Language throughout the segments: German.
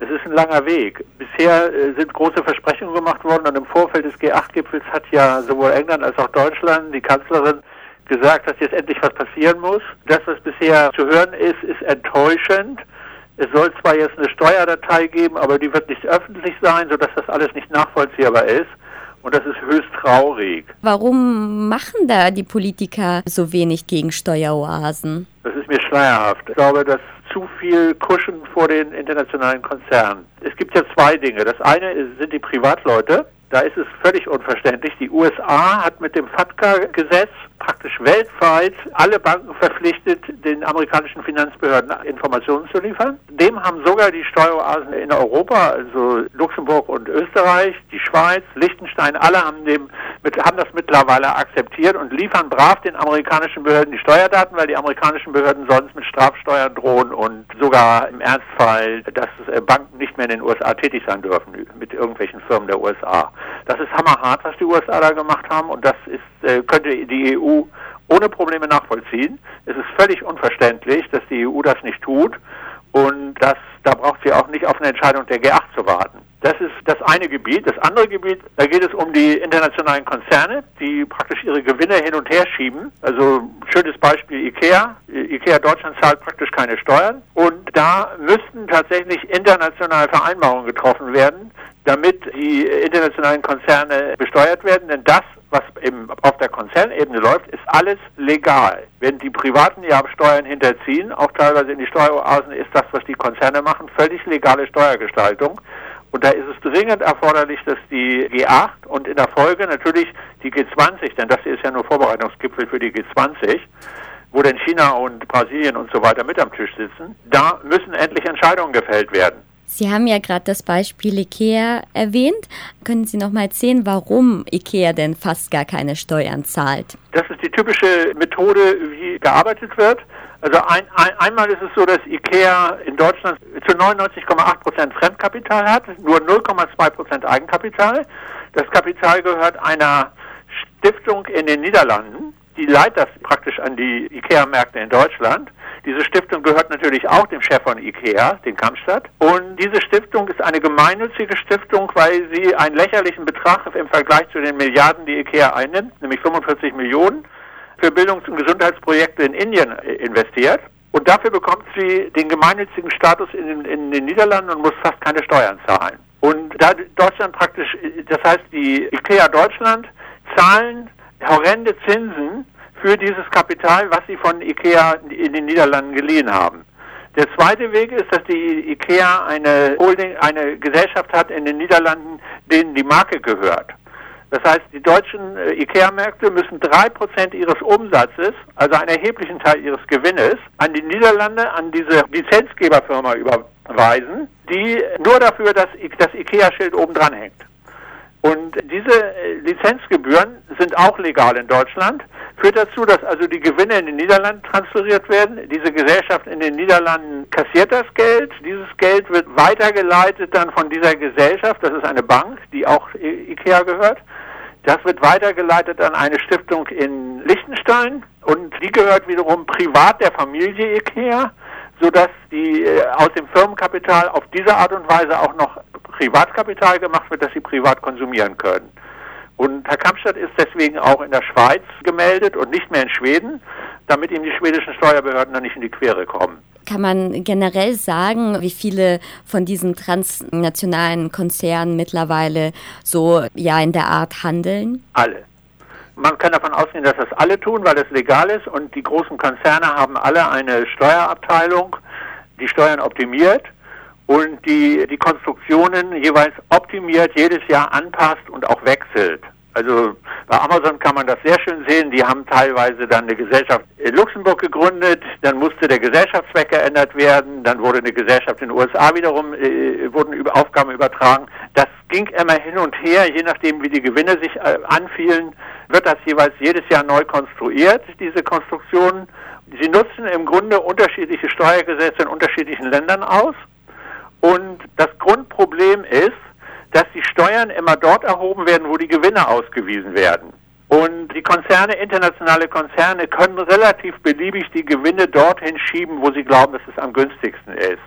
Es ist ein langer Weg. Bisher äh, sind große Versprechungen gemacht worden und im Vorfeld des G8-Gipfels hat ja sowohl England als auch Deutschland, die Kanzlerin, gesagt, dass jetzt endlich was passieren muss. Das, was bisher zu hören ist, ist enttäuschend. Es soll zwar jetzt eine Steuerdatei geben, aber die wird nicht öffentlich sein, sodass das alles nicht nachvollziehbar ist. Und das ist höchst traurig. Warum machen da die Politiker so wenig gegen Steueroasen? Das ist mir schleierhaft. Ich glaube, dass zu viel Kuschen vor den internationalen Konzernen. Es gibt ja zwei Dinge. Das eine sind die Privatleute. Da ist es völlig unverständlich. Die USA hat mit dem FATCA-Gesetz praktisch weltweit alle Banken verpflichtet, den amerikanischen Finanzbehörden Informationen zu liefern. Dem haben sogar die Steueroasen in Europa, also Luxemburg und Österreich, die Schweiz, Liechtenstein, alle haben, dem, mit, haben das mittlerweile akzeptiert und liefern brav den amerikanischen Behörden die Steuerdaten, weil die amerikanischen Behörden sonst mit Strafsteuern drohen und sogar im Ernstfall, dass äh, Banken nicht mehr in den USA tätig sein dürfen mit irgendwelchen Firmen der USA. Das ist hammerhart, was die USA da gemacht haben und das ist, äh, könnte die EU ohne Probleme nachvollziehen. Es ist völlig unverständlich, dass die EU das nicht tut und das, da braucht sie auch nicht auf eine Entscheidung der G8 zu warten. Das ist das eine Gebiet. Das andere Gebiet, da geht es um die internationalen Konzerne, die praktisch ihre Gewinne hin und her schieben. Also schönes Beispiel IKEA. IKEA Deutschland zahlt praktisch keine Steuern. Und da müssten tatsächlich internationale Vereinbarungen getroffen werden, damit die internationalen Konzerne besteuert werden. Denn das was im, auf der Konzernebene läuft, ist alles legal. Wenn die Privaten ja Steuern hinterziehen, auch teilweise in die Steueroasen, ist das, was die Konzerne machen, völlig legale Steuergestaltung. Und da ist es dringend erforderlich, dass die G8 und in der Folge natürlich die G20, denn das ist ja nur Vorbereitungsgipfel für die G20, wo denn China und Brasilien und so weiter mit am Tisch sitzen, da müssen endlich Entscheidungen gefällt werden. Sie haben ja gerade das Beispiel IKEA erwähnt. Können Sie noch mal erzählen, warum IKEA denn fast gar keine Steuern zahlt? Das ist die typische Methode, wie gearbeitet wird. Also ein, ein, einmal ist es so, dass IKEA in Deutschland zu 99,8 Prozent Fremdkapital hat, nur 0,2 Prozent Eigenkapital. Das Kapital gehört einer Stiftung in den Niederlanden. Die leitet das praktisch an die IKEA-Märkte in Deutschland. Diese Stiftung gehört natürlich auch dem Chef von IKEA, den Kamstadt. Und diese Stiftung ist eine gemeinnützige Stiftung, weil sie einen lächerlichen Betrag im Vergleich zu den Milliarden, die IKEA einnimmt, nämlich 45 Millionen, für Bildungs- und Gesundheitsprojekte in Indien äh, investiert. Und dafür bekommt sie den gemeinnützigen Status in, in den Niederlanden und muss fast keine Steuern zahlen. Und da Deutschland praktisch, das heißt, die IKEA Deutschland zahlen horrende Zinsen für dieses Kapital, was sie von IKEA in den Niederlanden geliehen haben. Der zweite Weg ist, dass die IKEA eine Holding, eine Gesellschaft hat in den Niederlanden, denen die Marke gehört. Das heißt, die deutschen äh, IKEA-Märkte müssen drei Prozent ihres Umsatzes, also einen erheblichen Teil ihres Gewinnes, an die Niederlande, an diese Lizenzgeberfirma überweisen, die nur dafür, dass das IKEA-Schild oben dran hängt. Und diese äh, Lizenzgebühren sind auch legal in Deutschland führt dazu, dass also die Gewinne in den Niederlanden transferiert werden. Diese Gesellschaft in den Niederlanden kassiert das Geld. Dieses Geld wird weitergeleitet dann von dieser Gesellschaft, das ist eine Bank, die auch IKEA gehört. Das wird weitergeleitet an eine Stiftung in Liechtenstein und die gehört wiederum privat der Familie IKEA, sodass die äh, aus dem Firmenkapital auf diese Art und Weise auch noch Privatkapital gemacht wird, dass sie privat konsumieren können. Und Herr Kampstadt ist deswegen auch in der Schweiz gemeldet und nicht mehr in Schweden, damit ihm die schwedischen Steuerbehörden dann nicht in die Quere kommen. Kann man generell sagen, wie viele von diesen transnationalen Konzernen mittlerweile so ja in der Art handeln? Alle. Man kann davon ausgehen, dass das alle tun, weil es legal ist und die großen Konzerne haben alle eine Steuerabteilung, die Steuern optimiert und die, die Konstruktionen jeweils optimiert, jedes Jahr anpasst und auch wechselt. Also bei Amazon kann man das sehr schön sehen. Die haben teilweise dann eine Gesellschaft in Luxemburg gegründet, dann musste der Gesellschaftszweck geändert werden, dann wurde eine Gesellschaft in den USA wiederum, äh, wurden Aufgaben übertragen. Das ging immer hin und her, je nachdem wie die Gewinne sich äh, anfielen, wird das jeweils jedes Jahr neu konstruiert, diese Konstruktionen. Sie nutzen im Grunde unterschiedliche Steuergesetze in unterschiedlichen Ländern aus und das Grundproblem ist, dass die Steuern immer dort erhoben werden, wo die Gewinne ausgewiesen werden. Und die Konzerne, internationale Konzerne, können relativ beliebig die Gewinne dorthin schieben, wo sie glauben, dass es am günstigsten ist.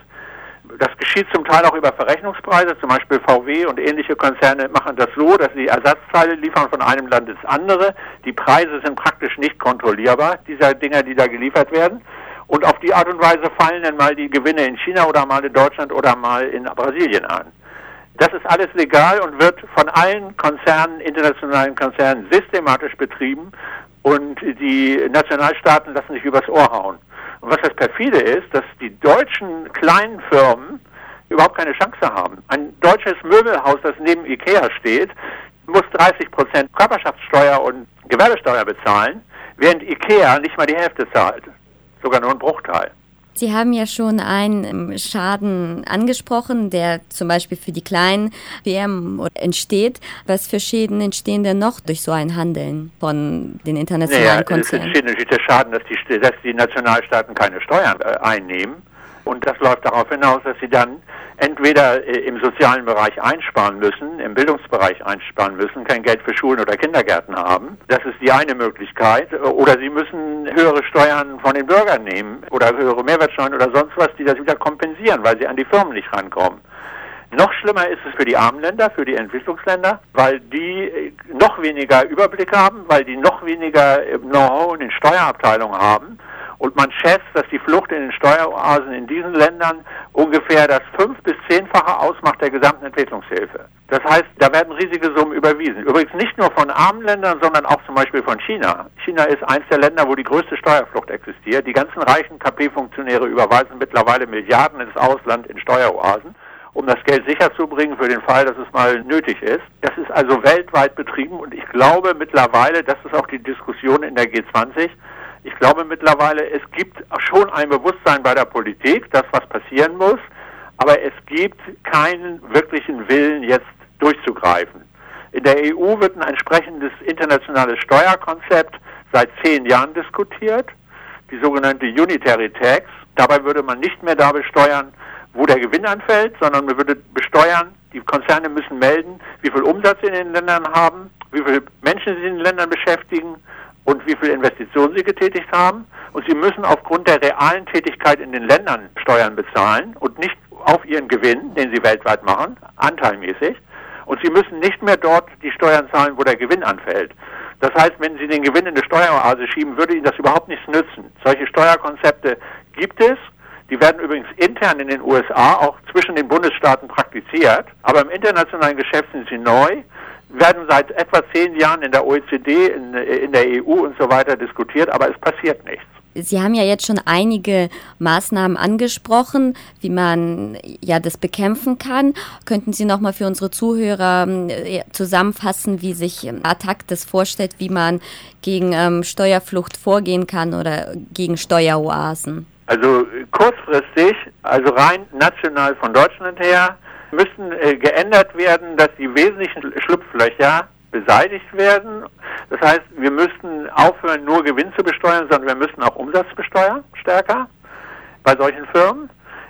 Das geschieht zum Teil auch über Verrechnungspreise. Zum Beispiel VW und ähnliche Konzerne machen das so, dass sie Ersatzteile liefern von einem Land ins andere. Die Preise sind praktisch nicht kontrollierbar, dieser Dinger, die da geliefert werden. Und auf die Art und Weise fallen dann mal die Gewinne in China oder mal in Deutschland oder mal in Brasilien an. Das ist alles legal und wird von allen Konzernen, internationalen Konzernen systematisch betrieben und die Nationalstaaten lassen sich übers Ohr hauen. Und was das perfide ist, dass die deutschen kleinen Firmen überhaupt keine Chance haben. Ein deutsches Möbelhaus, das neben Ikea steht, muss 30 Prozent Körperschaftssteuer und Gewerbesteuer bezahlen, während Ikea nicht mal die Hälfte zahlt. Sogar nur ein Bruchteil. Sie haben ja schon einen ähm, Schaden angesprochen, der zum Beispiel für die kleinen Firmen entsteht. Was für Schäden entstehen denn noch durch so ein Handeln von den internationalen naja, Konzernen? Es entsteht natürlich der Schaden, dass die, dass die Nationalstaaten keine Steuern äh, einnehmen. Und das läuft darauf hinaus, dass sie dann entweder äh, im sozialen Bereich einsparen müssen, im Bildungsbereich einsparen müssen, kein Geld für Schulen oder Kindergärten haben. Das ist die eine Möglichkeit. Oder sie müssen höhere Steuern von den Bürgern nehmen oder höhere Mehrwertsteuern oder sonst was, die das wieder kompensieren, weil sie an die Firmen nicht rankommen. Noch schlimmer ist es für die armen Länder, für die Entwicklungsländer, weil die äh, noch weniger Überblick haben, weil die noch weniger äh, Know-how in den Steuerabteilungen haben und man schätzt, dass die Flucht in den Steueroasen in diesen Ländern ungefähr das fünf- bis zehnfache ausmacht der gesamten Entwicklungshilfe. Das heißt, da werden riesige Summen überwiesen. Übrigens nicht nur von armen Ländern, sondern auch zum Beispiel von China. China ist eines der Länder, wo die größte Steuerflucht existiert. Die ganzen reichen KP-Funktionäre überweisen mittlerweile Milliarden ins Ausland in Steueroasen um das Geld sicherzubringen für den Fall, dass es mal nötig ist. Das ist also weltweit betrieben und ich glaube mittlerweile, das ist auch die Diskussion in der G20, ich glaube mittlerweile, es gibt schon ein Bewusstsein bei der Politik, dass was passieren muss, aber es gibt keinen wirklichen Willen, jetzt durchzugreifen. In der EU wird ein entsprechendes internationales Steuerkonzept seit zehn Jahren diskutiert, die sogenannte Unitary Tax. Dabei würde man nicht mehr da besteuern, wo der Gewinn anfällt, sondern man würde besteuern, die Konzerne müssen melden, wie viel Umsatz sie in den Ländern haben, wie viele Menschen sie in den Ländern beschäftigen und wie viel Investitionen sie getätigt haben. Und sie müssen aufgrund der realen Tätigkeit in den Ländern Steuern bezahlen und nicht auf ihren Gewinn, den sie weltweit machen, anteilmäßig. Und sie müssen nicht mehr dort die Steuern zahlen, wo der Gewinn anfällt. Das heißt, wenn Sie den Gewinn in eine Steueroase schieben, würde Ihnen das überhaupt nichts nützen. Solche Steuerkonzepte gibt es. Die werden übrigens intern in den USA auch zwischen den Bundesstaaten praktiziert. Aber im internationalen Geschäft sind sie neu werden seit etwa zehn Jahren in der OECD, in, in, der EU und so weiter diskutiert, aber es passiert nichts. Sie haben ja jetzt schon einige Maßnahmen angesprochen, wie man ja das bekämpfen kann. Könnten Sie noch mal für unsere Zuhörer äh, zusammenfassen, wie sich ähm, Attac das vorstellt, wie man gegen ähm, Steuerflucht vorgehen kann oder gegen Steueroasen? Also kurzfristig, also rein national von Deutschland her, müssen äh, geändert werden, dass die wesentlichen Schlupflöcher beseitigt werden. Das heißt, wir müssten aufhören, nur Gewinn zu besteuern, sondern wir müssen auch Umsatz besteuern, stärker bei solchen Firmen.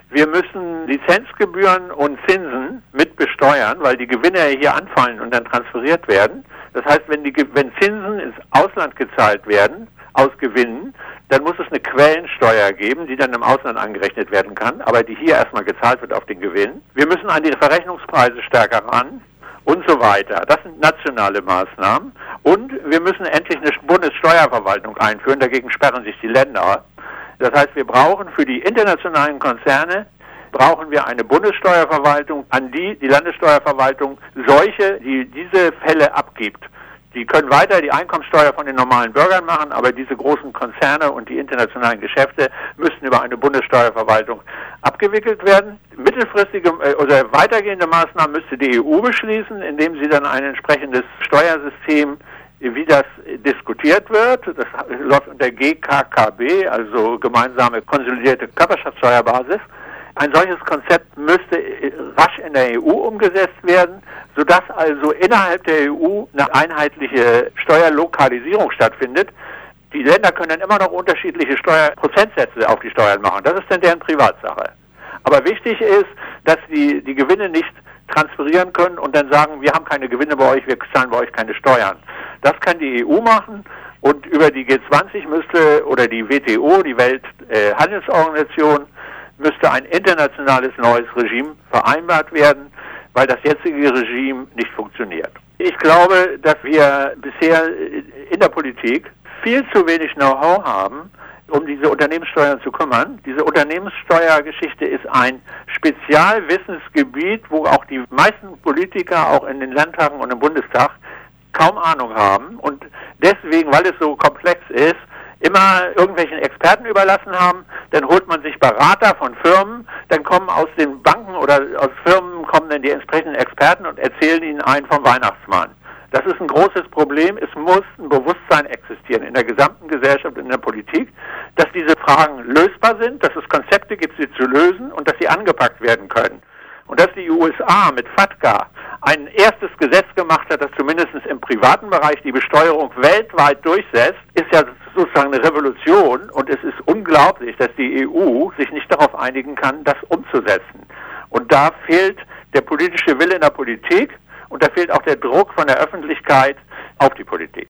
Wir müssen Lizenzgebühren und Zinsen mit besteuern, weil die Gewinne hier anfallen und dann transferiert werden. Das heißt, wenn, die, wenn Zinsen ins Ausland gezahlt werden, aus Gewinnen, dann muss es eine Quellensteuer geben, die dann im Ausland angerechnet werden kann, aber die hier erstmal gezahlt wird auf den Gewinn. Wir müssen an die Verrechnungspreise stärker ran und so weiter. Das sind nationale Maßnahmen. Und wir müssen endlich eine Bundessteuerverwaltung einführen, dagegen sperren sich die Länder. Das heißt, wir brauchen für die internationalen Konzerne brauchen wir eine Bundessteuerverwaltung, an die die Landessteuerverwaltung solche, die diese Fälle abgibt, die können weiter die Einkommensteuer von den normalen Bürgern machen, aber diese großen Konzerne und die internationalen Geschäfte müssen über eine Bundessteuerverwaltung abgewickelt werden. Mittelfristige äh, oder weitergehende Maßnahmen müsste die EU beschließen, indem sie dann ein entsprechendes Steuersystem wie das diskutiert wird. Das läuft unter GKKB, also gemeinsame konsolidierte Körperschaftssteuerbasis. Ein solches Konzept müsste äh, rasch in der EU umgesetzt werden, sodass also innerhalb der EU eine einheitliche Steuerlokalisierung stattfindet. Die Länder können dann immer noch unterschiedliche Steuerprozentsätze auf die Steuern machen. Das ist dann deren Privatsache. Aber wichtig ist, dass die die Gewinne nicht transferieren können und dann sagen, wir haben keine Gewinne bei euch, wir zahlen bei euch keine Steuern. Das kann die EU machen und über die G20 müsste oder die WTO, die Welthandelsorganisation, müsste ein internationales neues Regime vereinbart werden, weil das jetzige Regime nicht funktioniert. Ich glaube, dass wir bisher in der Politik viel zu wenig Know-how haben, um diese Unternehmenssteuern zu kümmern. Diese Unternehmenssteuergeschichte ist ein Spezialwissensgebiet, wo auch die meisten Politiker auch in den Landtagen und im Bundestag kaum Ahnung haben und deswegen, weil es so komplex ist, immer irgendwelchen Experten überlassen haben. Dann holt man sich Berater von Firmen, dann kommen aus den Banken oder aus Firmen kommen dann die entsprechenden Experten und erzählen ihnen einen vom Weihnachtsmann. Das ist ein großes Problem. Es muss ein Bewusstsein existieren in der gesamten Gesellschaft in der Politik, dass diese Fragen lösbar sind, dass es Konzepte gibt, sie zu lösen und dass sie angepackt werden können. Und dass die USA mit FATCA ein erstes Gesetz gemacht hat, das zumindest im privaten Bereich die Besteuerung weltweit durchsetzt, ist ja sozusagen eine Revolution und es ist unglaublich, dass die EU sich nicht darauf einigen kann, das umzusetzen. Und da fehlt der politische Wille in der Politik und da fehlt auch der Druck von der Öffentlichkeit auf die Politik.